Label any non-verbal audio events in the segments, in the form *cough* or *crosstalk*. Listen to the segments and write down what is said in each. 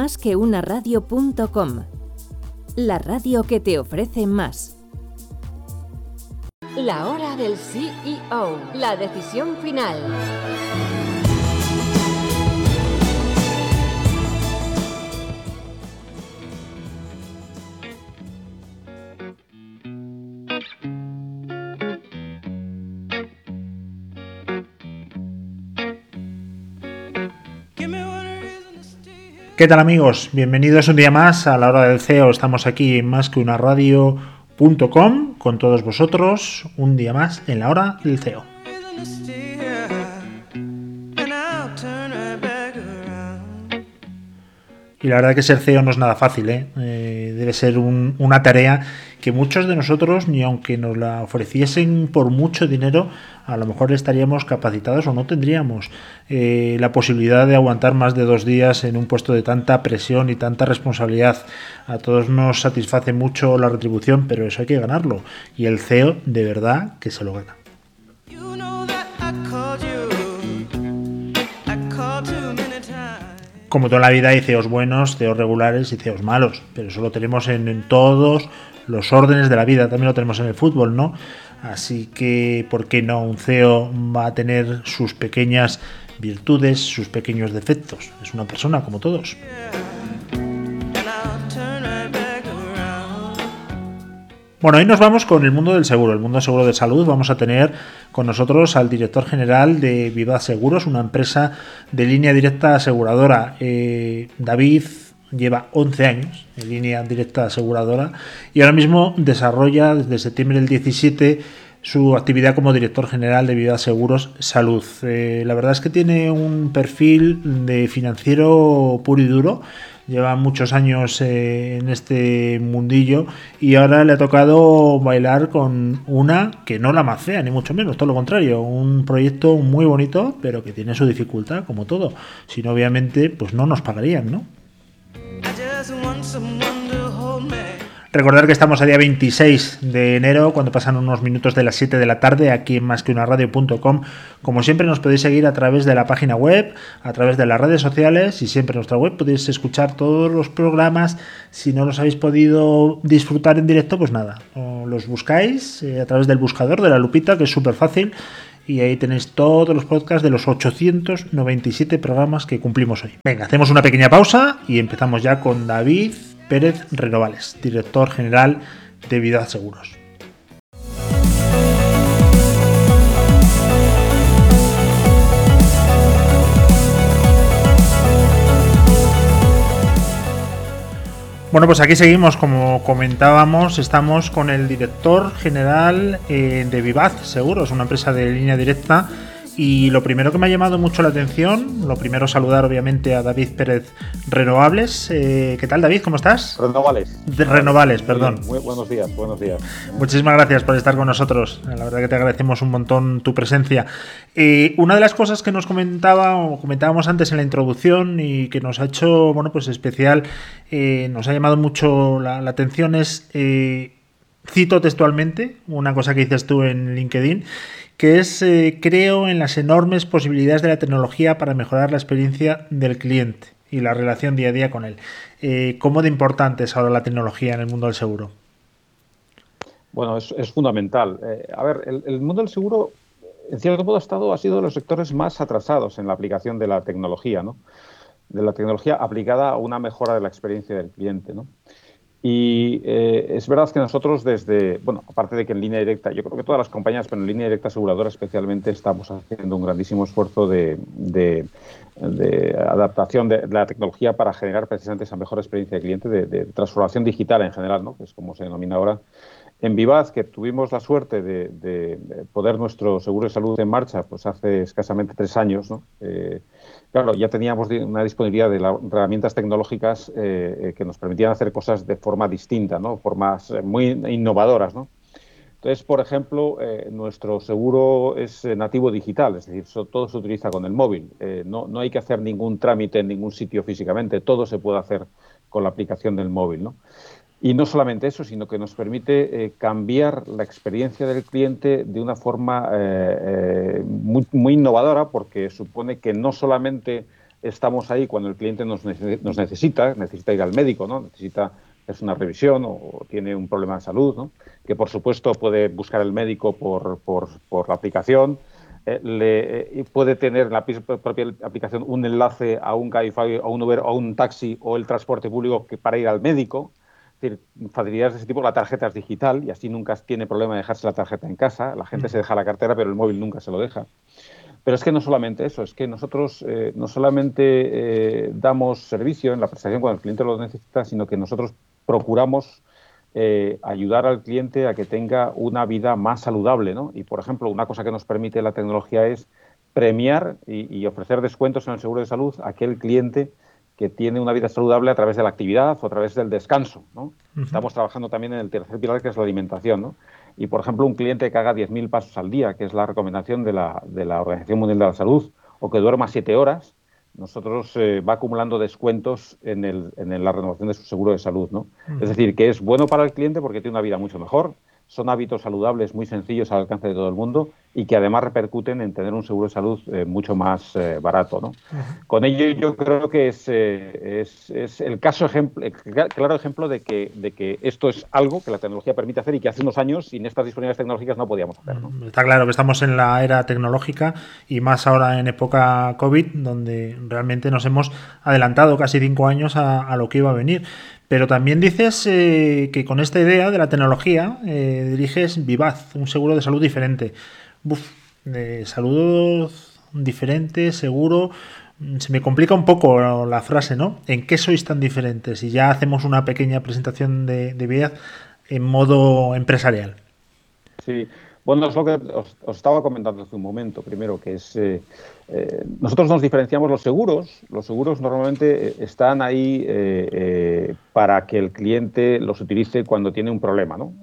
Más que una radio.com. La radio que te ofrece más. La hora del CEO. La decisión final. ¿Qué tal amigos? Bienvenidos un día más a la hora del CEO. Estamos aquí en más que una radio.com con todos vosotros un día más en la hora del CEO. Y la verdad que ser CEO no es nada fácil, ¿eh? Eh, debe ser una tarea que muchos de nosotros, ni aunque nos la ofreciesen por mucho dinero, a lo mejor estaríamos capacitados o no tendríamos eh, la posibilidad de aguantar más de dos días en un puesto de tanta presión y tanta responsabilidad. A todos nos satisface mucho la retribución, pero eso hay que ganarlo. Y el CEO de verdad que se lo gana. Como toda la vida hay CEOs buenos, CEOs regulares y CEOs malos, pero eso lo tenemos en, todos los órdenes de la vida, también lo tenemos en el fútbol, ¿no? Así que, ¿por qué no? Un CEO va a tener sus pequeñas virtudes, sus pequeños defectos. Es una persona como todos. Bueno, hoy nos vamos con el mundo del seguro, el mundo seguro de salud. Vamos a tener con nosotros al director general de Viva Seguros, una empresa de línea directa aseguradora. Eh, David lleva 11 años en línea directa aseguradora y ahora mismo desarrolla desde septiembre del 17 su actividad como director general de Viva Seguros Salud. Eh, la verdad es que tiene un perfil de financiero puro y duro lleva muchos años eh, en este mundillo y ahora le ha tocado bailar con una que no la macea, ni mucho menos, todo lo contrario, un proyecto muy bonito, pero que tiene su dificultad, como todo. Si no, obviamente, pues no nos pagarían, ¿no? Recordar que estamos a día 26 de enero, cuando pasan unos minutos de las 7 de la tarde, aquí en másqueunaradio.com. Como siempre, nos podéis seguir a través de la página web, a través de las redes sociales y siempre en nuestra web podéis escuchar todos los programas. Si no los habéis podido disfrutar en directo, pues nada, los buscáis eh, a través del buscador de la lupita, que es súper fácil. Y ahí tenéis todos los podcasts de los 897 programas que cumplimos hoy. Venga, hacemos una pequeña pausa y empezamos ya con David Pérez Renovales, director general de Vida Seguros. Bueno, pues aquí seguimos, como comentábamos, estamos con el director general eh, de Vivaz Seguros, una empresa de línea directa y lo primero que me ha llamado mucho la atención, lo primero saludar obviamente a David Pérez Renovables. Eh, ¿Qué tal David? ¿Cómo estás? Renovales. De Renovales, perdón. Muy, buenos días, buenos días. Muchísimas gracias por estar con nosotros. La verdad que te agradecemos un montón tu presencia. Eh, una de las cosas que nos comentaba o comentábamos antes en la introducción y que nos ha hecho, bueno, pues especial, eh, nos ha llamado mucho la, atención es, cito textualmente, una cosa que dices tú en LinkedIn, que es eh, creo en las enormes posibilidades de la tecnología para mejorar la experiencia del cliente y la relación día a día con él. Eh, ¿Cómo de importante es ahora la tecnología en el mundo del seguro? Bueno, es, fundamental. Eh, a ver, el, mundo del seguro, en cierto modo, ha, estado, ha sido de los sectores más atrasados en la aplicación de la tecnología, ¿no? De la tecnología aplicada a una mejora de la experiencia del cliente, ¿no? Y eh, es verdad que nosotros desde, bueno, aparte de que en línea directa, yo creo que todas las compañías, pero en línea directa aseguradora especialmente, estamos haciendo un grandísimo esfuerzo de, adaptación de la tecnología para generar precisamente esa mejor experiencia de cliente, de, transformación digital en general, ¿no? que es como se denomina ahora. En Vivaz, que tuvimos la suerte de, poder nuestro seguro de salud en marcha pues hace escasamente tres años, ¿no? Eh, Claro, ya teníamos una disponibilidad de herramientas tecnológicas eh, eh, que nos permitían hacer cosas de forma distinta, ¿no? formas eh, muy innovadoras. ¿no? Entonces, por ejemplo, nuestro seguro es nativo digital, es decir, todo se utiliza con el móvil. no, no, hay que hacer ningún trámite en ningún sitio físicamente, todo se puede hacer con la aplicación del móvil. ¿no? Y no solamente eso, sino que nos permite eh, cambiar la experiencia del cliente de una forma eh, eh, muy, innovadora, porque supone que no solamente estamos ahí cuando el cliente nos, necesita, necesita ir al médico, ¿no? necesita es una revisión o, tiene un problema de salud, ¿no? que por supuesto puede buscar el médico por, por, por la aplicación, le, puede tener en la propia aplicación un enlace a un Cabify, a un Uber, o a un taxi o el transporte público que, para ir al médico. Es decir, facilidades de ese tipo, la tarjeta es digital y así nunca tiene problema de dejarse la tarjeta en casa. La gente se deja la cartera, pero el móvil nunca se lo deja. Pero es que no solamente eso, es que nosotros eh, no solamente damos servicio en la prestación cuando el cliente lo necesita, sino que nosotros procuramos eh, ayudar al cliente a que tenga una vida más saludable. ¿no? Y, por ejemplo, una cosa que nos permite la tecnología es premiar y, ofrecer descuentos en el seguro de salud a aquel cliente que tiene una vida saludable a través de la actividad o a través del descanso. ¿no? Estamos trabajando también en el tercer pilar, que es la alimentación. ¿no? Y, por ejemplo, un cliente que haga 10.000 pasos al día, que es la recomendación de la, de la Organización Mundial de la Salud, o que duerma 7 horas, nosotros eh, va acumulando descuentos en, el, en la renovación de su seguro de salud. ¿no? Es decir, que es bueno para el cliente porque tiene una vida mucho mejor, son hábitos saludables muy sencillos al alcance de todo el mundo y que además repercuten en tener un seguro de salud eh, mucho más eh, barato. ¿no? Con ello yo creo que es, eh, es, es, el caso ejemplo, claro ejemplo de que, de que esto es algo que la tecnología permite hacer y que hace unos años sin estas disponibilidades tecnológicas no podíamos hacer. ¿no? Está claro que estamos en la era tecnológica y más ahora en época COVID, donde realmente nos hemos adelantado casi cinco años a, a lo que iba a venir. Pero también dices eh, que con esta idea de la tecnología eh, diriges Vivaz, un seguro de salud diferente. Uf, de salud diferente, seguro. Mm, se me complica un poco la frase, ¿no? ¿En qué sois tan diferentes? Y ya hacemos una pequeña presentación de, de Vivaz en modo empresarial. Sí, bueno, es lo que os, estaba comentando hace un momento, primero, que es, eh, eh, nosotros nos diferenciamos los seguros, los seguros normalmente eh, están ahí para que el cliente los utilice cuando tiene un problema, ¿no?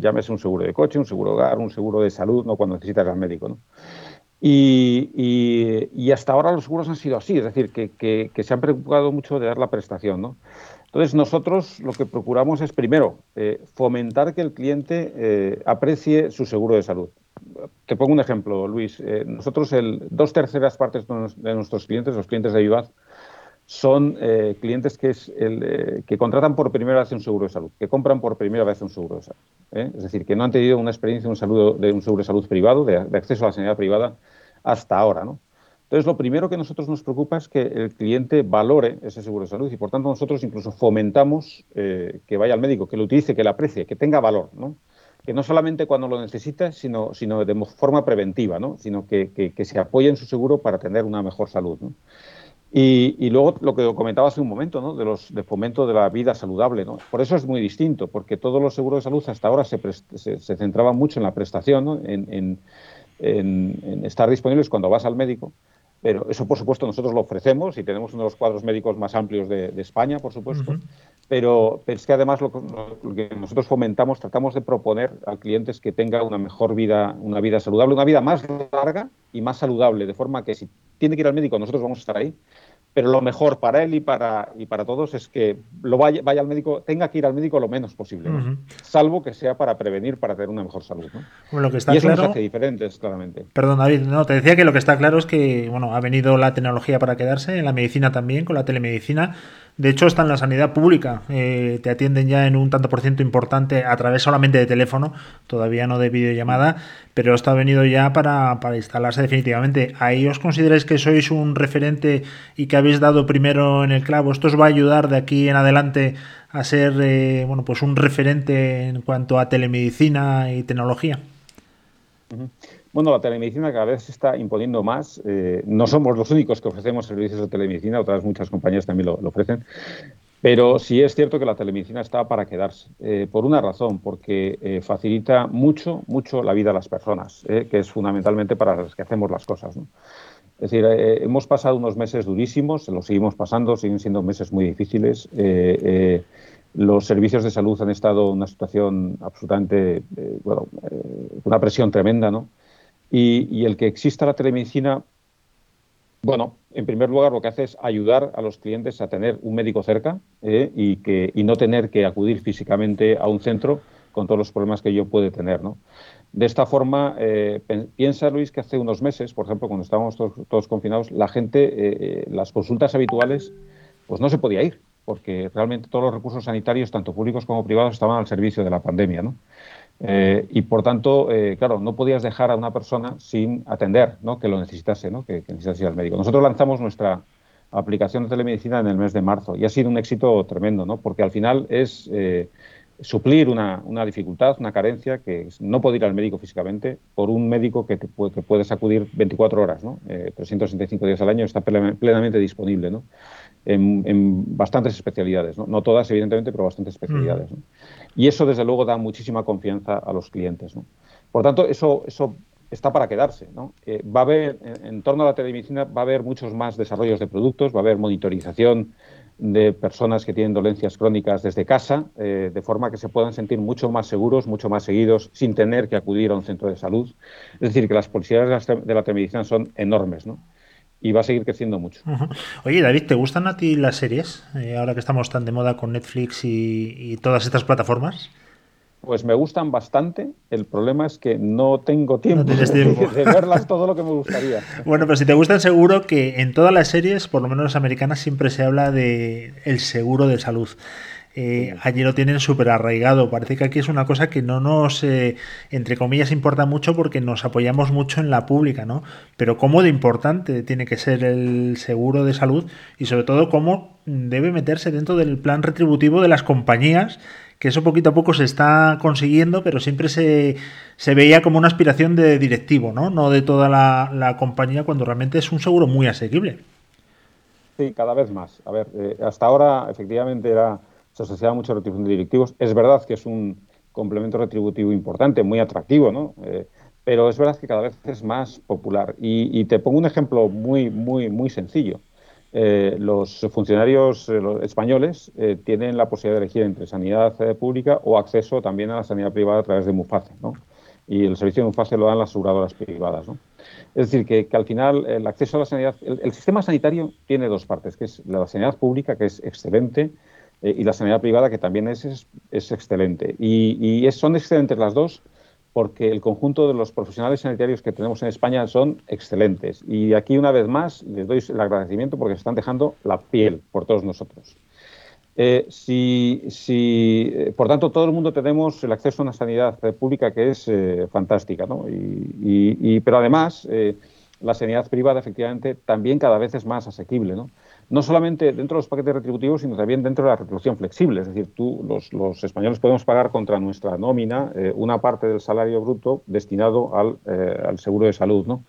llámese un seguro de coche, un seguro de hogar, un seguro de salud, ¿no? Cuando necesita ir al médico, ¿no? Y, hasta ahora los seguros han sido así, es decir, que, que, se han preocupado mucho de dar la prestación, ¿no? Entonces, nosotros lo que procuramos es, primero, eh, fomentar que el cliente eh, aprecie su seguro de salud. Te pongo un ejemplo, Luis. Eh, nosotros, dos terceras partes de nuestros clientes, los clientes de Vivaz, son clientes que, contratan por primera vez un seguro de salud, que compran por primera vez un seguro de salud. Es decir, que no han tenido una experiencia de un, salud, de un seguro de salud privado, de, de acceso a la sanidad privada, hasta ahora. ¿no? Entonces, lo primero que nosotros nos preocupa es que el cliente valore ese seguro de salud y, por tanto, nosotros incluso fomentamos eh, que vaya al médico, que lo utilice, que lo aprecie, que tenga valor, ¿no? Que no solamente cuando lo necesita, sino, sino de forma preventiva, ¿no? Sino que, que, se apoye en su seguro para tener una mejor salud, ¿no? Y, luego lo que comentaba hace un momento, ¿no? de los de fomento de la vida saludable. ¿no? Por eso es muy distinto, porque todos los seguros de salud hasta ahora se, se, centraban mucho en la prestación, ¿no? en, en, estar disponibles cuando vas al médico, pero eso, por supuesto, nosotros lo ofrecemos y tenemos uno de los cuadros médicos más amplios de, España, por supuesto. pero, es que además lo, que nosotros fomentamos, tratamos de proponer a clientes que tenga una mejor vida, una vida saludable, una vida más larga y más saludable, de forma que si tiene que ir al médico, nosotros vamos a estar ahí pero lo mejor para él y para, y para todos es que lo vaya, vaya al médico, tenga que ir al médico lo menos posible, salvo que sea para prevenir, para tener una mejor salud. lo que está y eso claro, nos hace diferentes, claramente. Perdón, David, no, te decía que lo que está claro es que bueno, ha venido la tecnología para quedarse, en la medicina también, con la telemedicina. De hecho, está en la sanidad pública. Eh, te atienden ya en un tanto por ciento importante a través solamente de teléfono, todavía no de videollamada, pero esto ha venido ya para, instalarse definitivamente. Ahí os consideráis que sois un referente y que habéis dado primero en el clavo. ¿Esto os va a ayudar de aquí en adelante a ser eh, bueno, pues un referente en cuanto a telemedicina y tecnología? Bueno, la telemedicina cada vez se está imponiendo más. Eh, no somos los únicos que ofrecemos servicios de telemedicina, otras muchas compañías también lo, ofrecen. Pero sí es cierto que la telemedicina está para quedarse, eh, por una razón, porque eh, facilita mucho, mucho la vida a las personas, que es fundamentalmente para las que hacemos las cosas. Es decir, hemos pasado unos meses durísimos, lo seguimos pasando, siguen siendo meses muy difíciles. los servicios de salud han estado en una situación absolutamente, bueno, una presión tremenda, ¿no? Y, el que exista la telemedicina, bueno, en primer lugar lo que hace es ayudar a los clientes a tener un médico cerca eh, y, que, y no tener que acudir físicamente a un centro con todos los problemas que yo puede tener, ¿no? De esta forma, eh, piensa Luis que hace unos meses, por ejemplo, cuando estábamos todos, confinados, la gente, eh, eh, las consultas habituales, pues no se podía ir, porque realmente todos los recursos sanitarios, tanto públicos como privados, estaban al servicio de la pandemia, ¿no? Y por tanto, claro, no podías dejar a una persona sin atender, ¿no? Que lo necesitase, ¿no? Que, que necesitase ir al médico. Nosotros lanzamos nuestra aplicación de telemedicina en el mes de marzo y ha sido un éxito tremendo, ¿no? Porque al final es suplir una, una, dificultad, una carencia, que no poder ir al médico físicamente por un médico que, te puede, que puedes acudir 24 horas, ¿no? 365 eh, días al año está plenamente disponible, ¿no? En, bastantes especialidades, ¿no? no todas evidentemente, pero bastantes especialidades. ¿no? Y eso desde luego da muchísima confianza a los clientes. ¿no? Por tanto, eso, eso está para quedarse. ¿no? Eh, va a haber, en, torno a la telemedicina, va a haber muchos más desarrollos de productos, va a haber monitorización de personas que tienen dolencias crónicas desde casa, eh, de forma que se puedan sentir mucho más seguros, mucho más seguidos, sin tener que acudir a un centro de salud. Es decir, que las posibilidades de la telemedicina son enormes, ¿no? Y va a seguir creciendo mucho. Oye, David, ¿te gustan a ti las series? Eh, ahora que estamos tan de moda con Netflix y todas estas plataformas. Pues me gustan bastante. El problema es que no tengo *laughs* tiempo, De, verlas todo lo que me gustaría. *laughs* Bueno, pero si te gustan, seguro que en todas las series, por lo menos las americanas, siempre se habla de el seguro de salud. Eh, allí lo tienen súper arraigado. Parece que aquí es una cosa que no nos, eh, entre comillas, importa mucho porque nos apoyamos mucho en la pública, ¿no? Pero cómo de importante tiene que ser el seguro de salud y sobre todo cómo debe meterse dentro del plan retributivo de las compañías que eso poquito a poco se está consiguiendo, pero siempre se, se veía como una aspiración de directivo, ¿no? No de toda la, compañía, cuando realmente es un seguro muy asequible. Sí, cada vez más. A ver, eh, hasta ahora efectivamente era, se asociaba mucho a retribución de directivos. Es verdad que es un complemento retributivo importante, muy atractivo, ¿no? Eh, pero es verdad que cada vez es más popular. Y, te pongo un ejemplo muy, muy, muy sencillo. Eh, los funcionarios eh, españoles tienen la posibilidad de elegir entre sanidad pública o acceso también a la sanidad privada a través de MUFACE, ¿no? Y el servicio de MUFACE lo dan las aseguradoras privadas, ¿no? Es decir, que, al final el acceso a la sanidad, el, sistema sanitario tiene dos partes, que es la sanidad pública, que es excelente, y la sanidad privada, que también es, es, excelente. Y, y son excelentes las dos porque el conjunto de los profesionales sanitarios que tenemos en España son excelentes. Y aquí, una vez más, les doy el agradecimiento porque se están dejando la piel por todos nosotros. Eh, si, eh, por tanto, todo el mundo tenemos el acceso a una sanidad pública que es eh, fantástica, ¿no? y, pero además, la sanidad privada, efectivamente, también cada vez es más asequible, ¿no? No solamente dentro de los paquetes retributivos, sino también dentro de la retribución flexible. Es decir, tú, los, españoles podemos pagar contra nuestra nómina eh, una parte del salario bruto destinado al, eh, seguro de salud, ¿no?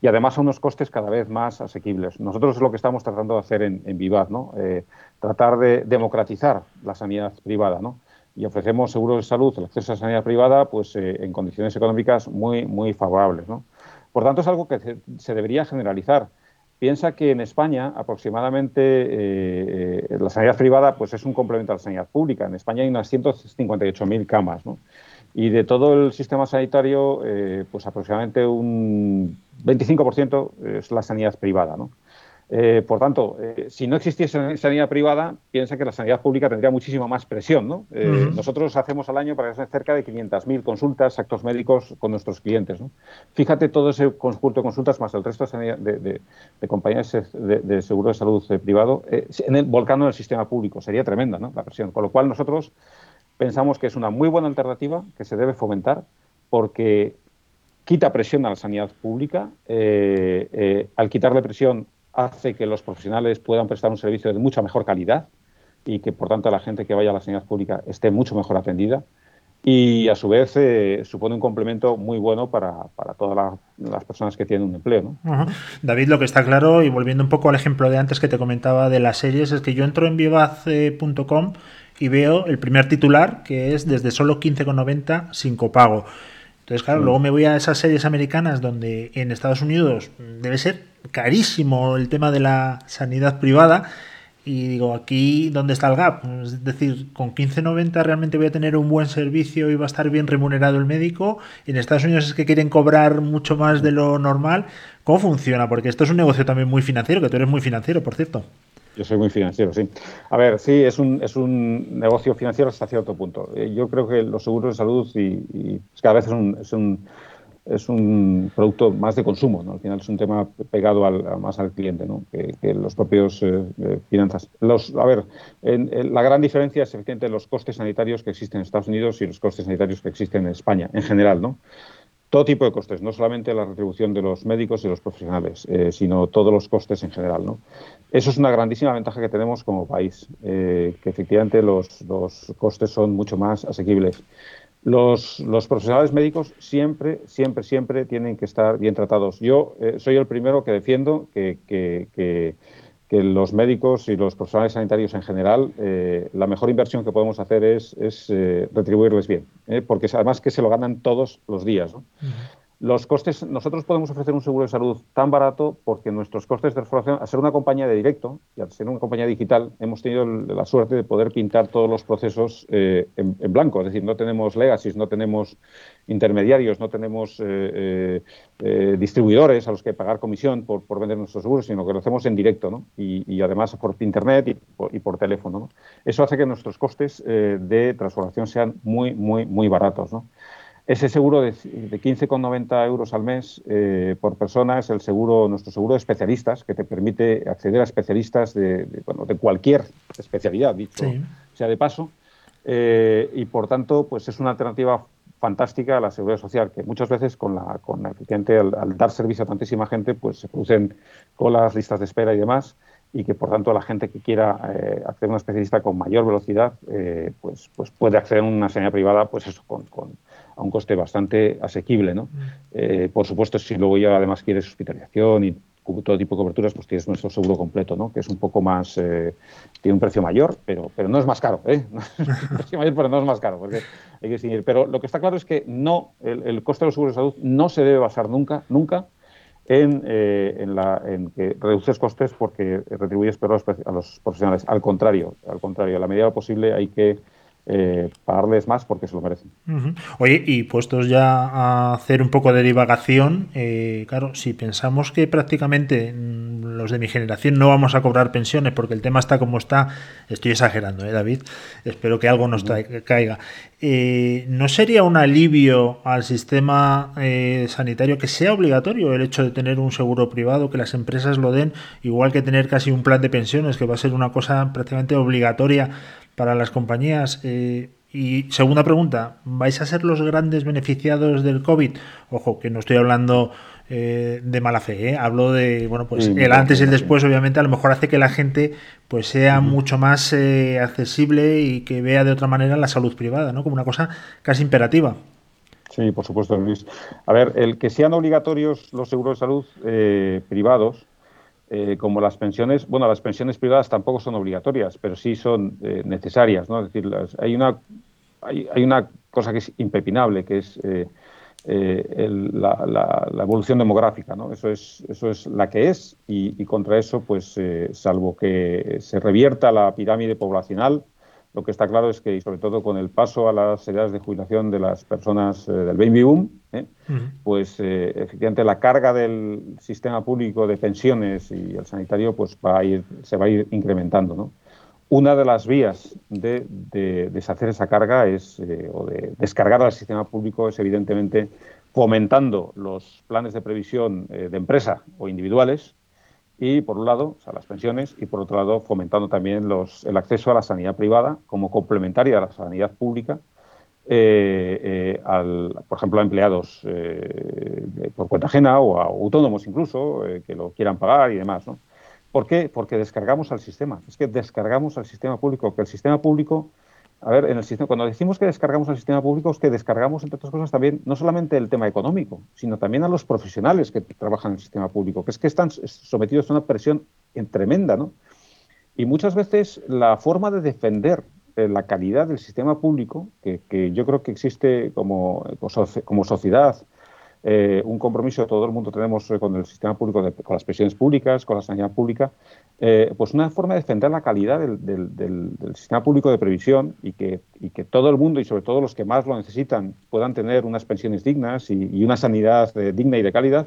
Y además a unos costes cada vez más asequibles. Nosotros es lo que estamos tratando de hacer en, en Vivat, ¿no? Eh, tratar de democratizar la sanidad privada, ¿no? Y ofrecemos seguros de salud, el acceso a la sanidad privada, pues en condiciones económicas muy, muy favorables, ¿no? Por tanto, es algo que se debería generalizar. Piensa que en España aproximadamente eh, eh, la sanidad privada pues es un complemento a la sanidad pública. En España hay unas 158.000 camas, ¿no? Y de todo el sistema sanitario, eh, pues aproximadamente un 25% es la sanidad privada. Eh, por tanto, eh, si no existiese sanidad privada, piensa que la sanidad pública tendría muchísima más presión. ¿no? Eh, nosotros hacemos al año para cerca de 500.000 consultas, actos médicos con nuestros clientes. ¿no? Fíjate todo ese conjunto de consultas más el resto de, compañías de, seguro de salud privado en el, sistema público. Sería tremenda ¿no? la presión. Con lo cual nosotros pensamos que es una muy buena alternativa que se debe fomentar porque quita presión a la sanidad pública. al quitarle presión hace que los profesionales puedan prestar un servicio de mucha mejor calidad y que, por tanto, la gente que vaya a la sanidad pública esté mucho mejor atendida. Y, a su vez, eh, supone un complemento muy bueno para, todas las personas que tienen un empleo. David, lo que está claro, y volviendo un poco al ejemplo de antes que te comentaba de las series, es que yo entro en vivaz.com y veo el primer titular, que es desde solo 15,90 sin copago. Entonces, claro, mm. luego me voy a esas series americanas donde en Estados Unidos debe ser carísimo el tema de la sanidad privada. Y digo, aquí, ¿dónde está el gap? Es decir, con 15.90 realmente voy a tener un buen servicio y va a estar bien remunerado el médico. en Estados Unidos es que quieren cobrar mucho más de lo normal. ¿Cómo funciona? Porque esto es un negocio también muy financiero, que tú eres muy financiero, por cierto. Yo soy muy financiero, sí. A ver, sí, es un, es un negocio financiero hasta cierto punto. Eh, yo creo que los seguros de salud y, cada vez es un, es un, es un producto más de consumo, ¿no? Al final es un tema pegado al, más al cliente, ¿no? Que, los propios eh, eh, finanzas. Los, a ver, la gran diferencia es efectivamente los costes sanitarios que existen en Estados Unidos y los costes sanitarios que existen en España, en general, ¿no? Todo tipo de costes, no solamente la retribución de los médicos y los profesionales, eh, sino todos los costes en general. ¿no? Eso es una grandísima ventaja que tenemos como país, eh, que efectivamente los, costes son mucho más asequibles. Los, profesionales médicos siempre, siempre, siempre tienen que estar bien tratados. Yo eh, soy el primero que defiendo que que los médicos y los profesionales sanitarios en general, eh, la mejor inversión que podemos hacer es, eh, retribuirles bien, ¿eh? porque además que se lo ganan todos los días. Los costes, nosotros podemos ofrecer un seguro de salud tan barato porque nuestros costes de exploración, al ser una compañía de directo y al ser una compañía digital, hemos tenido la suerte de poder pintar todos los procesos eh, en, blanco. Es decir, no tenemos legacies, no tenemos intermediarios, no tenemos eh, eh, distribuidores a los que pagar comisión por, vender nuestros seguros, sino que lo hacemos en directo ¿no? y, además por internet y por, teléfono. Eso hace que nuestros costes de transformación sean muy, muy, muy baratos. ¿no? Ese seguro de, de 15,90 euros al mes eh, por persona es el seguro, nuestro seguro de especialistas, que te permite acceder a especialistas de, bueno, de cualquier especialidad, dicho sea de paso. Eh, y por tanto, pues es una alternativa fantástica a la seguridad social, que muchas veces con la, con al, al, dar servicio a tantísima gente, pues se producen colas, listas de espera y demás y que por tanto la gente que quiera eh, acceder a un especialista con mayor velocidad pues, pues puede acceder a una sanidad privada pues eso con, a un coste bastante asequible. ¿no? Mm. Eh, por supuesto, si luego ya además quieres hospitalización y todo tipo de coberturas, pues tienes nuestro seguro completo, ¿no? que es un poco más, eh, tiene un precio mayor, pero, pero no es más caro, ¿eh? *laughs* un precio mayor, pero no es más caro, porque hay que seguir. Pero lo que está claro es que no, el, coste de los seguros de salud no se debe basar nunca, nunca en, eh, en, la, en, que reduces costes porque retribuyes peor a los profesionales. Al contrario, al contrario, a la medida de lo posible hay que eh, pagarles más porque se lo merecen. Oye, y puestos ya a hacer un poco de divagación, eh, claro, si pensamos que prácticamente mm, los de mi generación no vamos a cobrar pensiones porque el tema está como está, estoy exagerando, ¿eh, David? Espero que algo nos caiga. Eh, ¿No sería un alivio al sistema sanitario que sea obligatorio el hecho de tener un seguro privado, que las empresas lo den, igual que tener casi un plan de pensiones, que va a ser una cosa prácticamente obligatoria para las compañías. Eh, y segunda pregunta, ¿vais a ser los grandes beneficiados del COVID? Ojo, que no estoy hablando eh, de mala fe, ¿eh? hablo de, bueno, pues el antes y el después, obviamente, a lo mejor hace que la gente pues sea mucho más accesible y que vea de otra manera la salud privada, ¿no? Como una cosa casi imperativa. Sí, por supuesto, Luis. A ver, el que sean obligatorios los seguros de salud privados, eh, como las pensiones, bueno, las pensiones privadas tampoco son obligatorias, pero sí son eh, necesarias, ¿no? Es decir, hay, una, hay, hay, una cosa que es impepinable, que es eh, la, la, evolución demográfica, ¿no? Eso es, eso es la que es y, contra eso, pues, salvo que se revierta la pirámide poblacional, lo que está claro es que, y sobre todo con el paso a las edades de jubilación de las personas del baby boom, ¿eh? pues eh, efectivamente la carga del sistema público de pensiones y el sanitario pues va a ir, se va a ir incrementando. ¿no? Una de las vías de, deshacer esa carga es, eh, o de descargar al sistema público es evidentemente fomentando los planes de previsión de empresa o individuales y por un lado, o las pensiones, y por otro lado, fomentando también el acceso a la sanidad privada como complementaria a la sanidad pública eh, eh, al, por ejemplo, a empleados eh, por cuenta ajena o a autónomos incluso, que lo quieran pagar y demás. ¿no? ¿Por qué? Porque descargamos al sistema. Es que descargamos al sistema público, que el sistema público, a ver, en el sistema, cuando decimos que descargamos al sistema público es que descargamos, entre otras cosas, también no solamente el tema económico, sino también a los profesionales que trabajan en el sistema público, que es que están sometidos a una presión tremenda, ¿no? Y muchas veces la forma de defender eh, la calidad del sistema público, que, yo creo que existe como, como sociedad, eh, un compromiso que todo el mundo tenemos eh, con el sistema público, con las pensiones públicas, con la sanidad pública, pues una forma de defender la calidad del, sistema público de previsión y que, que, todo el mundo y sobre todo los que más lo necesitan puedan tener unas pensiones dignas y, una sanidad digna y de calidad,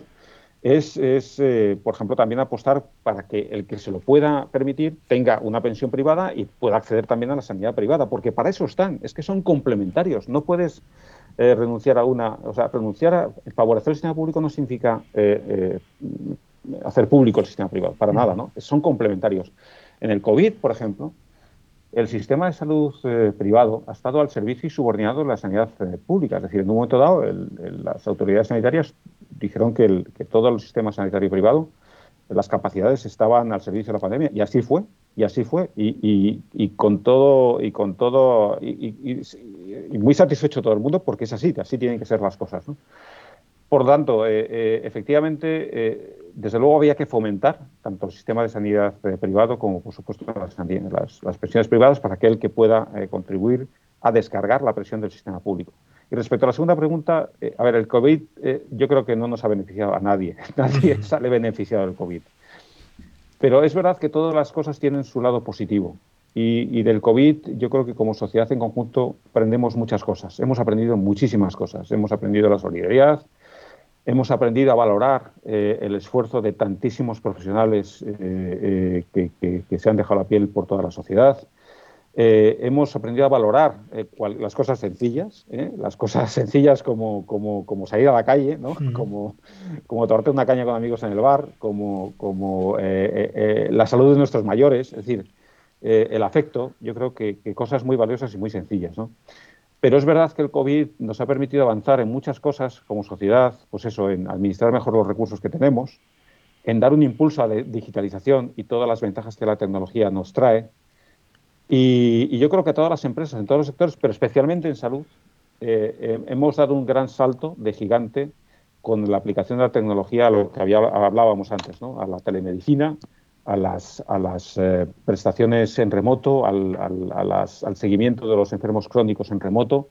es, eh, por ejemplo, también apostar para que el que se lo pueda permitir tenga una pensión privada y pueda acceder también a la sanidad privada, porque para eso están, es que son complementarios. No puedes eh, renunciar a una, o sea, renunciar a favorecer el sistema público no significa eh, hacer público el sistema privado, para nada, ¿no? Son complementarios. En el COVID, por ejemplo, el sistema de salud privado ha estado al servicio y subordinado de la sanidad pública. Es decir, en un momento dado, las autoridades sanitarias dijeron que, todo el sistema sanitario privado, las capacidades estaban al servicio de la pandemia y así fue, y así fue, y, con todo, y con todo, y, muy satisfecho todo el mundo porque es así, así tienen que ser las cosas. Por lo tanto, eh, eh, efectivamente, eh, desde luego había que fomentar tanto el sistema de sanidad privado como, por supuesto, las, las, pensiones privadas para aquel que pueda contribuir a descargar la presión del sistema público. Y respecto a la segunda pregunta, a ver, el COVID yo creo que no nos ha beneficiado a nadie. *laughs* Nadie sale beneficiado del COVID. Pero es verdad que todas las cosas tienen su lado positivo. Y, del COVID yo creo que como sociedad en conjunto aprendemos muchas cosas. Hemos aprendido muchísimas cosas. Hemos aprendido la solidaridad, hemos aprendido a valorar eh, el esfuerzo de tantísimos profesionales que, que, se han dejado la piel por toda la sociedad. Eh, hemos aprendido a valorar eh, las cosas sencillas, ¿eh? las cosas *laughs* sencillas como, como, como, salir a la calle, ¿no? como, como tomarte una caña con amigos en el bar, como, como la salud de nuestros mayores, es decir, el afecto, yo creo que, cosas muy valiosas y muy sencillas. ¿no? Pero es verdad que el COVID nos ha permitido avanzar en muchas cosas como sociedad, pues eso, en administrar mejor los recursos que tenemos, en dar un impulso a la digitalización y todas las ventajas que la tecnología nos trae, y, yo creo que todas las empresas, en todos los sectores, pero especialmente en salud, eh, eh, hemos dado un gran salto de gigante con la aplicación de la tecnología a lo que hablábamos antes, ¿no? a la telemedicina, a las, a las eh, prestaciones en remoto, al, al, seguimiento de los enfermos crónicos en remoto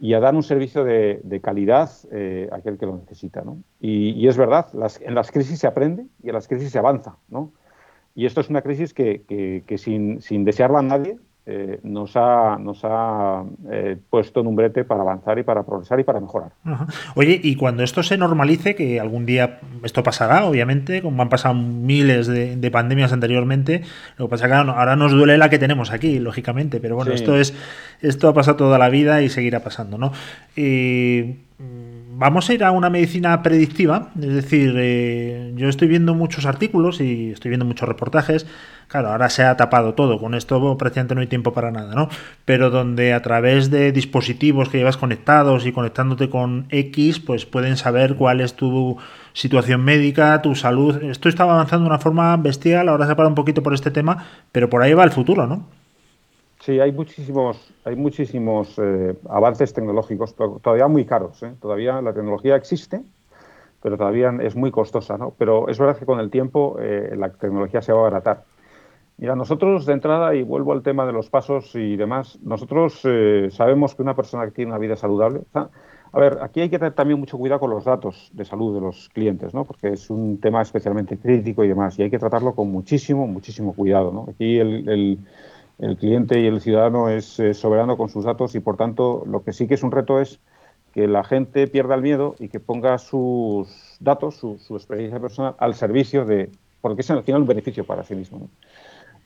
y a dar un servicio de, calidad a aquel que lo necesita. ¿no? Y, es verdad, en las crisis se aprende y en las crisis se avanza. ¿no? Y esto es una crisis que, sin, sin, desearla a nadie eh, nos ha, nos ha eh, puesto en un brete para avanzar y para progresar y para mejorar. Oye, y cuando esto se normalice, que algún día esto pasará, obviamente, como han pasado miles de, pandemias anteriormente, lo que pasa es que ahora nos duele la que tenemos aquí, lógicamente, pero bueno, esto es esto ha pasado toda la vida y seguirá pasando, ¿no? Y vamos a ir a una medicina predictiva, es decir, eh, yo estoy viendo muchos artículos y estoy viendo muchos reportajes, claro, ahora se ha tapado todo, con esto prácticamente no hay tiempo para nada, ¿no? Pero donde a través de dispositivos que llevas conectados y conectándote con X, pues pueden saber cuál es tu situación médica, tu salud. Esto está avanzando de una forma bestial, ahora se para un poquito por este tema, pero por ahí va el futuro, ¿no? Sí, hay muchísimos, hay muchísimos eh, avances tecnológicos, todavía muy caros. ¿eh? Todavía la tecnología existe, pero todavía es muy costosa. ¿no? Pero es verdad que con el tiempo eh, la tecnología se va a abaratar. Mira, nosotros de entrada, y vuelvo al tema de los pasos y demás, nosotros sabemos que una persona que tiene una vida saludable. a ver, aquí hay que tener también mucho cuidado con los datos de salud de los clientes, ¿no? porque es un tema especialmente crítico y demás, y hay que tratarlo con muchísimo, muchísimo cuidado. ¿no? Aquí el cliente y el ciudadano es eh, soberano con sus datos y, por tanto, lo que sí que es un reto es que la gente pierda el miedo y que ponga sus datos, su, experiencia personal, al servicio de, porque es al final un beneficio para sí mismo.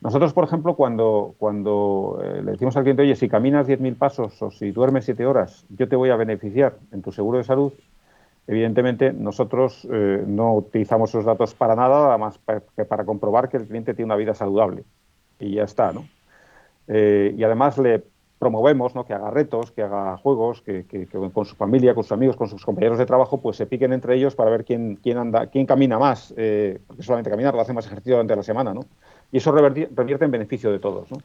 Nosotros, por ejemplo, cuando, cuando eh, le decimos al cliente, oye, si caminas 10.000 pasos o si duermes 7 horas, yo te voy a beneficiar en tu seguro de salud, evidentemente nosotros eh, no utilizamos esos datos para nada, nada más que para comprobar que el cliente tiene una vida saludable. Y ya está, ¿no? Eh, y además le promovemos ¿no? que haga retos, que haga juegos, que, con su familia, con sus amigos, con sus compañeros de trabajo, pues se piquen entre ellos para ver quién, quién anda, quién camina más, eh, porque solamente caminar lo hace más ejercicio durante la semana, ¿no? Y eso revierte en beneficio de todos, ¿no?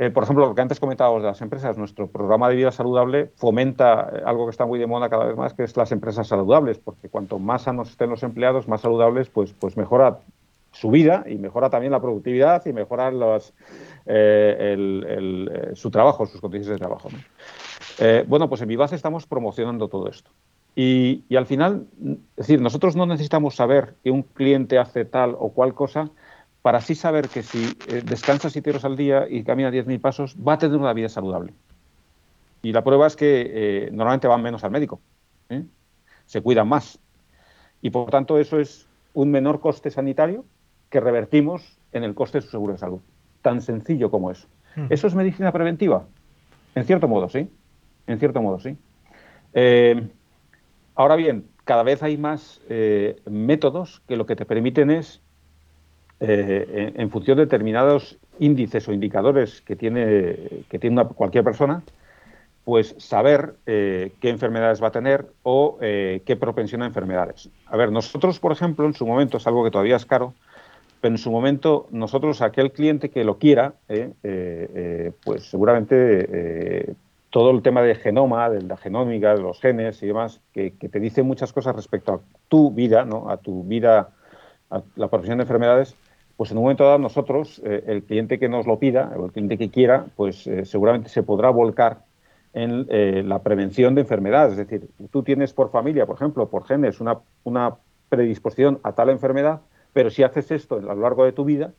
Eh, por ejemplo, lo que antes comentábamos de las empresas, nuestro programa de vida saludable fomenta algo que está muy de moda cada vez más, que es las empresas saludables, porque cuanto más sanos estén los empleados, más saludables, pues, pues mejora su vida y mejora también la productividad y mejora eh, eh, su trabajo, sus condiciones de trabajo. Eh, bueno, pues en Vivaz estamos promocionando todo esto. Y, al final, es decir, nosotros no necesitamos saber que un cliente hace tal o cual cosa para así saber que si descansa siete horas al día y camina 10.000 pasos, va a tener una vida saludable. Y la prueba es que normalmente van menos al médico, se cuidan más. Y por tanto eso es un menor coste sanitario que revertimos en el coste de su seguro de salud. Tan sencillo como eso. ¿Eso es medicina preventiva? En cierto modo, sí. En cierto modo, sí. Eh, ahora bien, cada vez hay más eh, métodos que lo que te permiten es, eh, en, función de determinados índices o indicadores que tiene, que tiene cualquier persona, pues saber qué enfermedades va a tener o qué propensión a enfermedades. A ver, nosotros, por ejemplo, en su momento, es algo que todavía es caro, pero en su momento nosotros, aquel cliente que lo quiera, eh, eh, eh, pues seguramente todo el tema de genoma, de la genómica, de los genes y demás, que, te dice muchas cosas respecto a tu vida, ¿no? a tu vida, a la profesión de enfermedades, pues en un momento dado nosotros, el cliente que nos lo pida, o el cliente que quiera, pues seguramente se podrá volcar en la prevención de enfermedades. Es decir, tú tienes por familia, por ejemplo, por genes, una, una predisposición a tal enfermedad, pero si haces esto a lo largo de tu vida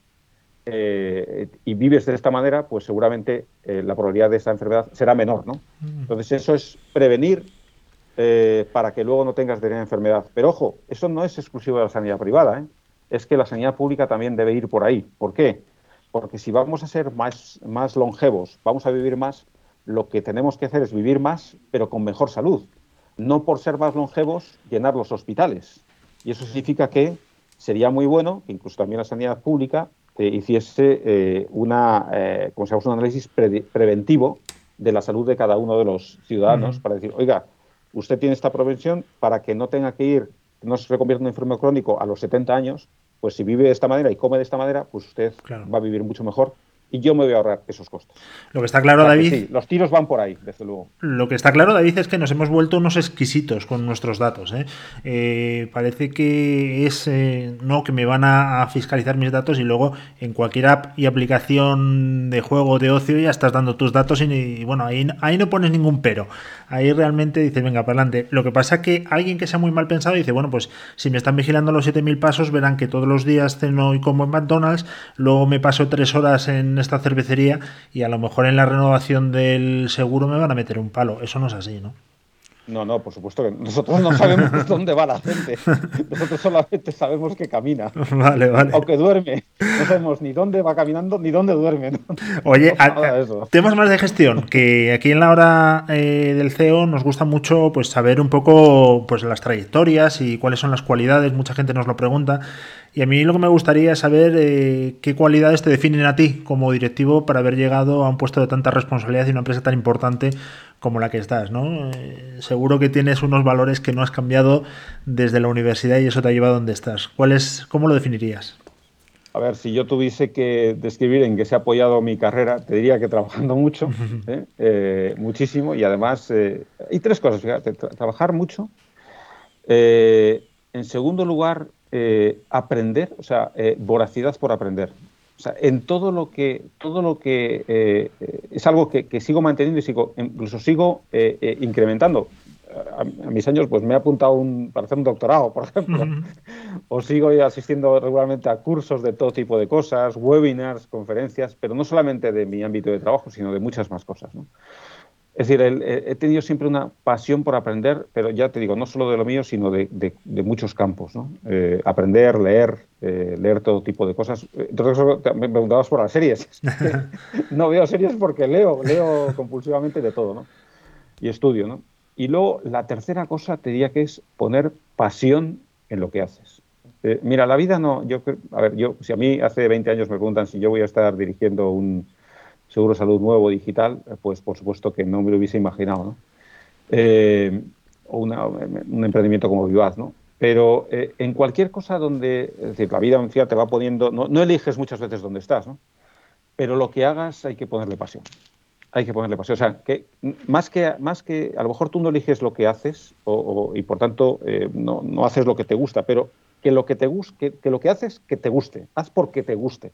eh, y vives de esta manera, pues seguramente eh, la probabilidad de esta enfermedad será menor, ¿no? Entonces eso es prevenir eh, para que luego no tengas de enfermedad. Pero ojo, eso no es exclusivo de la sanidad privada, es que la sanidad pública también debe ir por ahí. ¿Por qué? Porque si vamos a ser más, más longevos, vamos a vivir más, lo que tenemos que hacer es vivir más, pero con mejor salud. No por ser más longevos, llenar los hospitales. Y eso significa que sería muy bueno que incluso también la sanidad pública eh, hiciese eh, una, eh, como se llama, un análisis preventivo de la salud de cada uno de los ciudadanos para decir, oiga, usted tiene esta prevención para que no tenga que ir, no se reconvierta en un enfermo crónico a los 70 años, pues si vive de esta manera y come de esta manera, pues usted va a vivir mucho mejor y yo me voy a ahorrar esos costos. Lo que está claro, David. Sí, los tiros van por ahí, desde luego. Lo que está claro, David, es que nos hemos vuelto unos exquisitos con nuestros datos. ¿eh? Eh, parece que es eh, no que me van a, fiscalizar mis datos y luego en cualquier app y aplicación de juego de ocio ya estás dando tus datos y, bueno, ahí, ahí no pones ningún pero. Ahí realmente dices, venga, para adelante. Lo que pasa es que alguien que sea muy mal pensado dice, bueno, pues si me están vigilando los 7.000 pasos, verán que todos los días ceno y como en McDonald's, luego me paso tres horas en esta cervecería y a lo mejor en la renovación del seguro me van a meter un palo. Eso no es así, ¿no? No, no, por supuesto que nosotros no sabemos *laughs* dónde va la gente. Nosotros solamente sabemos que camina. Vale, vale. O que duerme. No sabemos ni dónde va caminando ni dónde duerme. Oye, temas más de gestión, que aquí en la hora eh, del CEO nos gusta mucho pues saber un poco pues las trayectorias y cuáles son las cualidades. Mucha gente nos lo pregunta. Y a mí lo que me gustaría es saber eh, qué cualidades te definen a ti como directivo para haber llegado a un puesto de tanta responsabilidad y una empresa tan importante como la que estás, ¿no? Eh, seguro que tienes unos valores que no has cambiado desde la universidad y eso te ha llevado a donde estás. ¿Cuál es, ¿Cómo lo definirías? A ver, si yo tuviese que describir en qué se ha apoyado mi carrera, te diría que trabajando mucho, *laughs* ¿eh? muchísimo, y además hay tres cosas, fíjate, trabajar mucho. en segundo lugar, eh, aprender, o sea, eh, voracidad por aprender. O sea, en todo lo que, todo lo que eh, es algo que, sigo manteniendo y sigo, incluso sigo incrementando. A, mis años, pues me he apuntado un, para hacer un doctorado, por ejemplo, *laughs* o sigo asistiendo regularmente a cursos de todo tipo de cosas, webinars, conferencias, pero no solamente de mi ámbito de trabajo, sino de muchas más cosas. ¿no? Es decir, he tenido siempre una pasión por aprender, pero ya te digo, no solo de lo mío, sino de, muchos campos. ¿no? Eh, aprender, leer, eh, leer todo tipo de cosas. Entonces, me preguntabas por las series. *laughs* *laughs* no veo series porque leo, leo compulsivamente de todo, ¿no? Y estudio, ¿no? Y luego, la tercera cosa te diría que es poner pasión en lo que haces. Eh, mira, la vida no, yo, a ver, yo, si a mí hace 20 años me preguntan si yo voy a estar dirigiendo un, seguro salud nuevo digital, pues por supuesto que no me lo hubiese imaginado, ¿no? Eh, o un emprendimiento como Vivaz, ¿no? Pero eh, en cualquier cosa donde, es decir, la vida te va poniendo, no, no, eliges muchas veces dónde estás, ¿no? Pero lo que hagas hay que ponerle pasión. Hay que ponerle pasión. O sea, que más que, más que a lo mejor tú no eliges lo que haces o, y por tanto eh, no, no, haces lo que te gusta, pero que lo que, te, que, que lo que haces que te guste. Haz porque te guste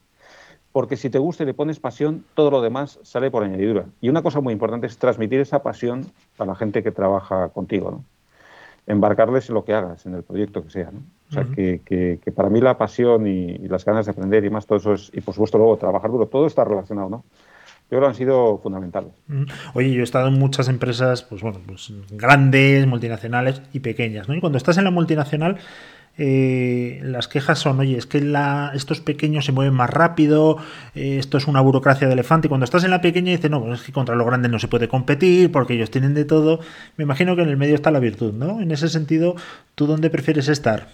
porque si te gusta y le pones pasión, todo lo demás sale por añadidura. Y una cosa muy importante es transmitir esa pasión a la gente que trabaja contigo, ¿no? embarcarles en lo que hagas, en el proyecto que sea. ¿no? O sea, que, para mí la pasión y, las ganas de aprender y más todo eso es, y por supuesto luego trabajar duro, todo está relacionado, ¿no? yo creo han sido fundamentales. Oye, yo he estado en muchas empresas, pues bueno, pues grandes, multinacionales y pequeñas, ¿no? Y cuando estás en la multinacional, eh, las quejas son, oye, es que la, estos pequeños se mueven más rápido, eh, esto es una burocracia de elefante. Y cuando estás en la pequeña dices, no, pues es que contra los grandes no se puede competir porque ellos tienen de todo. Me imagino que en el medio está la virtud, ¿no? En ese sentido, ¿tú dónde prefieres estar?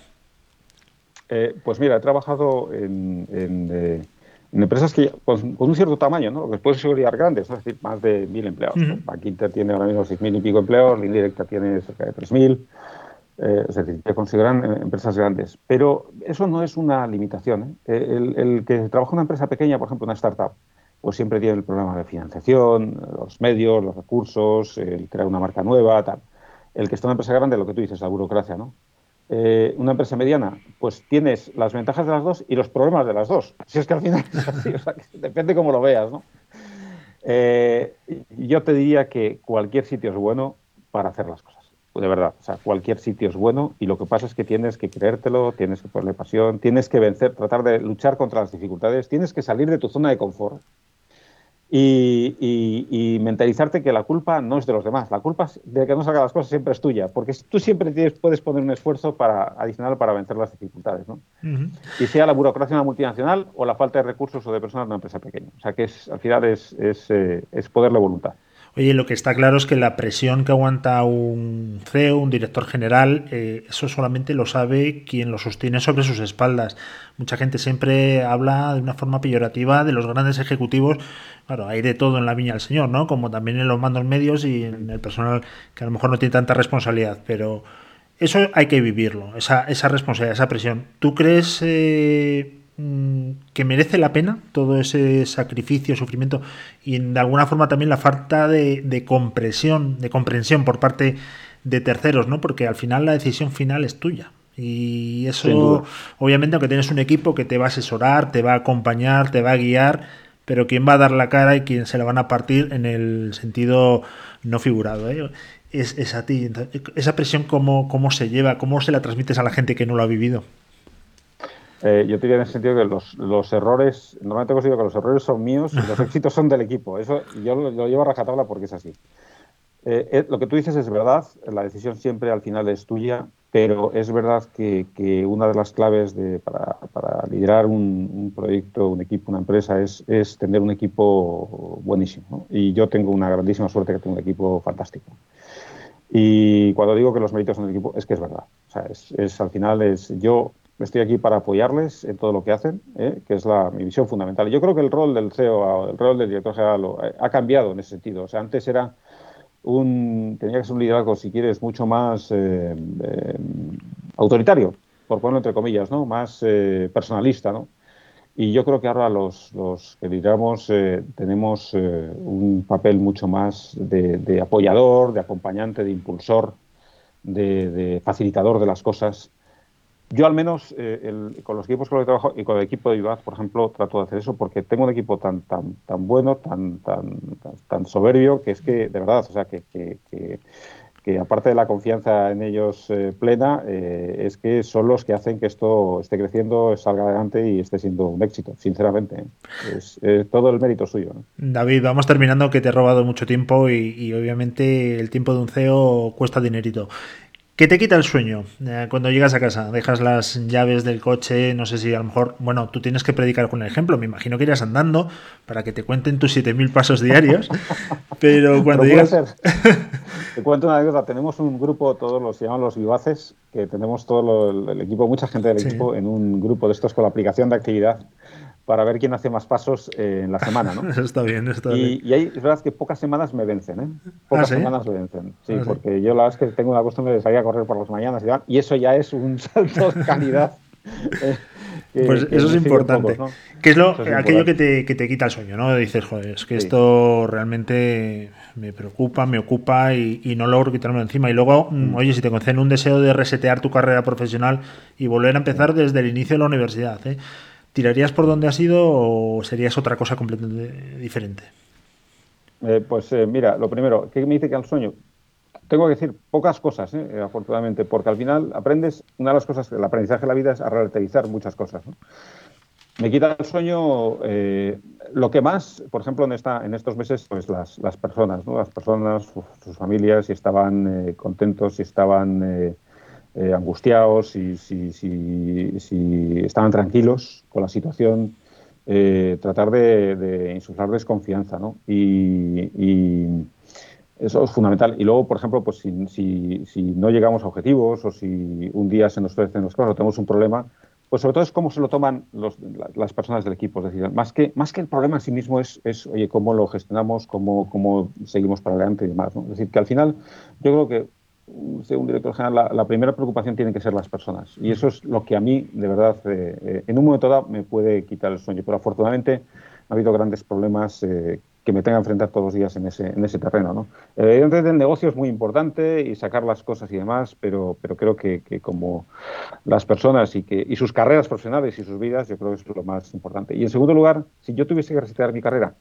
Eh, pues mira, he trabajado en, empresas que pues, con un cierto tamaño, ¿no? que pueden ser grandes, es decir, más de mil empleados. Uh tiene ahora mismo 6.000 y pico empleados, la indirecta tiene cerca de 3.000. Eh, es decir, que consideran eh, empresas grandes. Pero eso no es una limitación. ¿eh? El, que trabaja en una empresa pequeña, por ejemplo, una startup, pues siempre tiene el problema de financiación, los medios, los recursos, el crear una marca nueva, tal. El que está en una empresa grande, lo que tú dices, la burocracia, ¿no? una empresa mediana, pues tienes las ventajas de las dos y los problemas de las dos. Si es que al final *laughs* es así, o sea, depende cómo lo veas, ¿no? yo te diría que cualquier sitio es bueno para hacer las cosas de verdad, o sea, cualquier sitio es bueno y lo que pasa es que tienes que creértelo, tienes que ponerle pasión, tienes que vencer, tratar de luchar contra las dificultades, tienes que salir de tu zona de confort y, mentalizarte que la culpa no es de los demás, la culpa de que no salgan las cosas siempre es tuya, porque tú siempre tienes, puedes poner un esfuerzo para, adicional para vencer las dificultades, ¿no? Y sea la burocracia de una multinacional o la falta de recursos o de personas de una empresa pequeña. O sea que es, al final es, es, eh, es poder la voluntad. Oye, lo que está claro es que la presión que aguanta un CEO, un director general, eh, eso solamente lo sabe quien lo sostiene sobre sus espaldas. Mucha gente siempre habla de una forma peyorativa de los grandes ejecutivos. Claro, hay de todo en la viña del señor, ¿no? Como también en los mandos medios y en el personal que a lo mejor no tiene tanta responsabilidad, pero eso hay que vivirlo, esa, esa responsabilidad, esa presión. ¿Tú crees... Eh, que merece la pena todo ese sacrificio, sufrimiento y de alguna forma también la falta de, compresión, de comprensión por parte de terceros, ¿no? Porque al final la decisión final es tuya. Y eso, obviamente, aunque tienes un equipo que te va a asesorar, te va a acompañar, te va a guiar, pero quien va a dar la cara y quien se la van a partir en el sentido no figurado. ¿eh? Es, es, a ti. Esa presión, ¿cómo, ¿cómo se lleva? ¿Cómo se la transmites a la gente que no lo ha vivido? Eh, yo te diría en ese sentido que los, los errores, normalmente considero que los errores son míos y los *laughs* éxitos son del equipo. Eso yo lo, llevo a rajatabla porque es así. Eh, eh, lo que tú dices es verdad, la decisión siempre al final es tuya, pero es verdad que, que una de las claves de, para, para, liderar un, un, proyecto, un equipo, una empresa es, es tener un equipo buenísimo. Y yo tengo una grandísima suerte que tengo un equipo fantástico. Y cuando digo que los méritos son del equipo, es que es verdad. O sea, es, es al final es yo Estoy aquí para apoyarles en todo lo que hacen, ¿eh? que es la, mi visión fundamental. Yo creo que el rol del CEO, el rol del director general eh, ha cambiado en ese sentido. O sea, antes era un, tenía que ser un liderazgo, si quieres, mucho más eh, autoritario, por ponerlo entre comillas, ¿no? Más personalista, ¿no? Y yo creo que ahora los, los que lideramos tenemos un papel mucho más de, apoyador, de acompañante, de impulsor, de, de facilitador de las cosas yo al menos eh, con los equipos con los que trabajo y con el equipo de Vivaz, por ejemplo, trato de hacer eso porque tengo un equipo tan tan tan bueno, tan tan tan, soberbio que es que de verdad, o sea, que, que, que, aparte de la confianza en ellos eh, plena, eh, es que son los que hacen que esto esté creciendo, salga adelante y esté siendo un éxito, sinceramente. Es, todo el mérito suyo. David, vamos terminando que te he robado mucho tiempo y obviamente el tiempo de un CEO cuesta dinerito. ¿Qué te quita el sueño eh, cuando llegas a casa? Dejas las llaves del coche, no sé si a lo mejor, bueno, tú tienes que predicar con el ejemplo, me imagino que irías andando para que te cuenten tus 7.000 pasos diarios, *laughs* pero cuando llegas... te cuento una anécdota, tenemos un grupo, todos los se llaman los vivaces, que tenemos todo el equipo, mucha gente del equipo en un grupo de estos con la aplicación de actividad para ver quién hace más pasos eh, en la semana, ¿no? *laughs* está bien, está y, bien. Y hay, es verdad que pocas semanas me vencen, ¿eh? Pocas ¿Ah, semanas me vencen, sí, ah, porque yo la verdad es que tengo la costumbre de salir a correr por las mañanas y, y eso ya es un *laughs* salto de calidad. *laughs* Eh, pues eso es importante. ¿Qué es lo, aquello que te, que te, quita el sueño, ¿no? Dices, joder, es que esto realmente me preocupa, me ocupa y, y no logro quitármelo encima. Y luego, mm, mm. oye, si te conceden un deseo de resetear tu carrera profesional y volver a empezar desde el inicio de la universidad, ¿eh? ¿Tirarías por donde has ido o serías otra cosa completamente diferente? Eh, pues eh, mira, lo primero, ¿qué me dice que al sueño? Tengo que decir pocas cosas, eh, afortunadamente, porque al final aprendes, una de las cosas, el aprendizaje de la vida es a relativizar muchas cosas. Me quita el sueño eh, lo que más, por ejemplo, en, esta, en estos meses, pues las, las personas, ¿no? las personas, sus, familias, si estaban eh, contentos, si estaban eh, angustiados, si, si, estaban tranquilos con la situación, tratar de, de, insuflarles confianza. ¿no? y eso es fundamental. Y luego, por ejemplo, pues si, no llegamos a objetivos o si un día se nos ofrecen los cosas o tenemos un problema, pues sobre todo es cómo se lo toman los, las personas del equipo. Es decir, más que, más que el problema en sí mismo es, oye, cómo lo gestionamos, cómo, cómo seguimos para adelante y demás. ¿no? Es decir, que al final yo creo que un director general, la, primera preocupación tiene que ser las personas. Y eso es lo que a mí, de verdad, eh, eh, en un momento dado me puede quitar el sueño. Pero afortunadamente ha habido grandes problemas eh, que me tenga que enfrentar todos los días en ese, en ese terreno. ¿no? Evidentemente el negocio es muy importante y sacar las cosas y demás, pero, creo que, como las personas y, sus carreras profesionales y sus vidas, yo creo que es lo más importante. Y en segundo lugar, si yo tuviese que resetear mi carrera,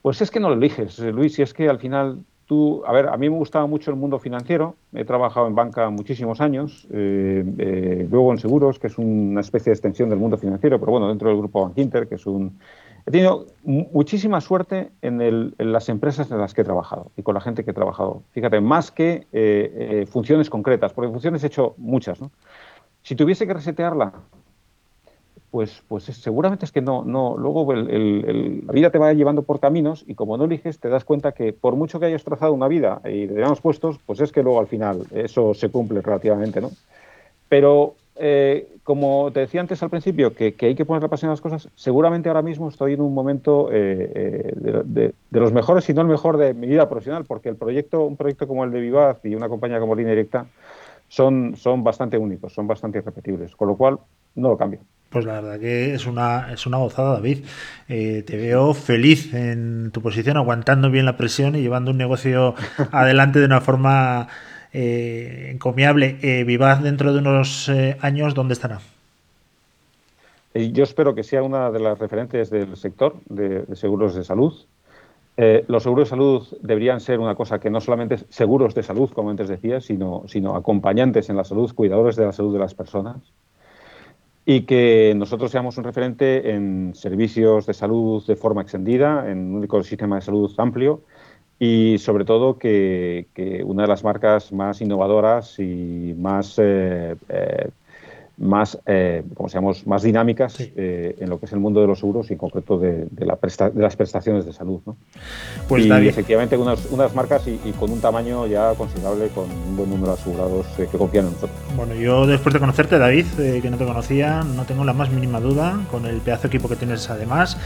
pues es que no lo eliges, Luis, y es que al final tú, a ver, a mí me gustaba mucho el mundo financiero, he trabajado en banca muchísimos años, eh, eh, luego en seguros, que es una especie de extensión del mundo financiero, pero bueno, dentro del grupo Bank Inter, que es un He tenido muchísima suerte en, las empresas en las que he trabajado y con la gente que he trabajado. Fíjate, más que eh, funciones concretas, porque funciones he hecho muchas. ¿no? Si tuviese que resetearla, pues, pues seguramente es que no, no. Luego la vida te va llevando por caminos y como no eliges, te das cuenta que por mucho que hayas trazado una vida y te hayamos puestos, pues es que luego al final eso se cumple relativamente, ¿no? Pero eh, como te decía antes al principio, que, hay que poner la pasión a las cosas, seguramente ahora mismo estoy en un momento eh, eh, de, los mejores, si no el mejor de mi vida profesional, porque el proyecto, un proyecto como el de Vivaz y una compañía como Línea Directa son, son bastante únicos, son bastante irrepetibles, con lo cual no lo cambio. Pues la verdad que es una, es una gozada, David. te veo feliz en tu posición, aguantando bien la presión y llevando un negocio *laughs* adelante de una forma eh, encomiable. Eh, Vivaz dentro de unos eh, años, ¿dónde estará? Yo espero que sea una de las referentes del sector de, seguros de salud. los seguros de salud deberían ser una cosa que no solamente seguros de salud, como antes decía, sino, sino acompañantes en la salud, cuidadores de la salud de las personas y que nosotros seamos un referente en servicios de salud de forma extendida, en un ecosistema de salud amplio y sobre todo que, que, una de las marcas más innovadoras y más eh, eh, más, eh, como seamos, más dinámicas eh, en lo que es el mundo de los seguros y en concreto de, de, la de las prestaciones de salud. ¿no? Pues y efectivamente unas, unas marcas y, con un tamaño ya considerable, con un buen número de asegurados eh, que confían en nosotros. Bueno, yo después de conocerte, David, eh, que no te conocía, no tengo la más mínima duda con el pedazo de equipo que tienes además,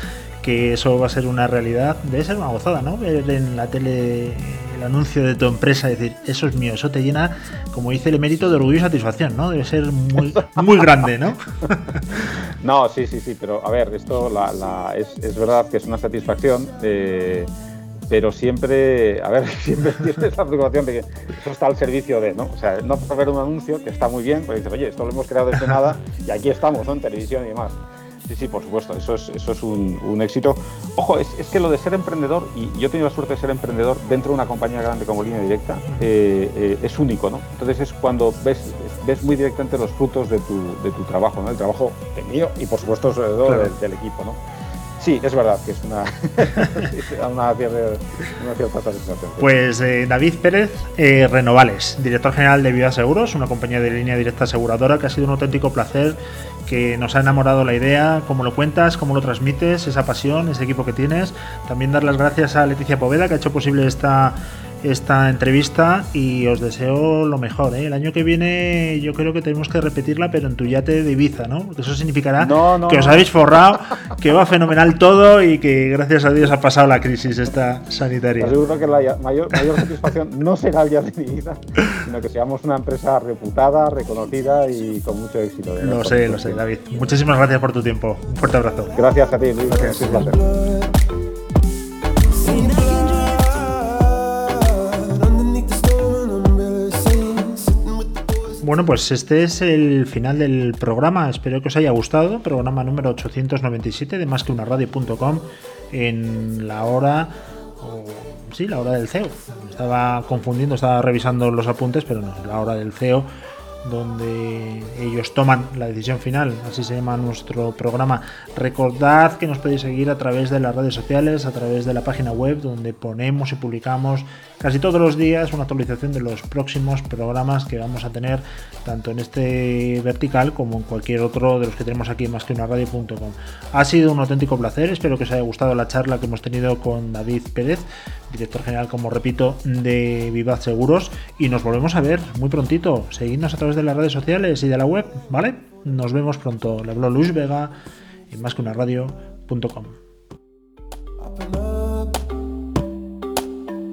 que eso va a ser una realidad. Debe ser una gozada, ¿no? Ver en la tele anuncio de tu empresa, decir, eso es mío, eso te llena, como dice el emérito, de orgullo y satisfacción, ¿no? Debe ser muy, *laughs* muy grande, ¿no? *laughs* no, sí, sí, sí, pero a ver, esto la, es, es, verdad que es una satisfacción. Eh, pero siempre, a ver, *laughs* siempre tienes la preocupación de que eso está al servicio de, ¿no? O sea, no por ver un anuncio, que está muy bien, pero dices, oye, esto lo hemos creado desde nada y aquí estamos, ¿no? En televisión y demás. Sí, sí, por supuesto, eso es, eso es un, éxito. Ojo, es, que lo de ser emprendedor, y yo he tenido la suerte de ser emprendedor dentro de una compañía grande como Línea Directa, eh, eh, es único, ¿no? Entonces es cuando ves, ves muy directamente los frutos de tu, de tu trabajo, ¿no? El trabajo mío y por supuesto sobre todo del, equipo, ¿no? Sí, es verdad que es una, *laughs* una, cierta, satisfacción. Pues eh, David Pérez Renovales, director general de Vida Seguros, una compañía de línea directa aseguradora que ha sido un auténtico placer que nos ha enamorado la idea, cómo lo cuentas, cómo lo transmites, esa pasión, ese equipo que tienes. También dar las gracias a Leticia Poveda, que ha hecho posible esta esta entrevista y os deseo lo mejor. ¿eh? El año que viene yo creo que tenemos que repetirla, pero en tu yate de Ibiza, ¿no? Porque eso significará que os habéis forrado, que va fenomenal todo y que gracias a Dios ha pasado la crisis esta sanitaria. Seguro que la mayor, mayor satisfacción no será el yate de Ibiza, sino que seamos una empresa reputada, reconocida y con mucho éxito. Lo sé, lo sé, David. Muchísimas gracias por tu tiempo. Un fuerte abrazo. Gracias a ti, Luis. Gracias. Bueno, pues este es el final del programa. Espero que os haya gustado. Programa número 897 de más que una radio.com en la hora. sí, la hora del CEO. Estaba confundiendo, estaba revisando los apuntes, pero no, la hora del CEO donde ellos toman la decisión final, así se llama nuestro programa. Recordad que nos podéis seguir a través de las redes sociales, a través de la página web, donde ponemos y publicamos casi todos los días una actualización de los próximos programas que vamos a tener, tanto en este vertical como en cualquier otro de los que tenemos aquí más que una radio.com. Ha sido un auténtico placer, espero que os haya gustado la charla que hemos tenido con David Pérez, director general, como repito, de Vivaz Seguros, y nos volvemos a ver muy prontito. Seguidnos a través de las redes sociales y de la web, ¿vale? Nos vemos pronto. Le habló Luis Vega en más que una radio.com.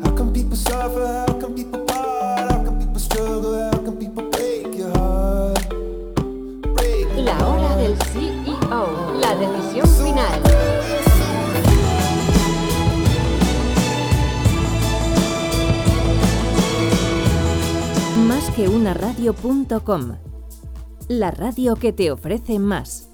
La Más que una radio.com. La radio que te ofrece más.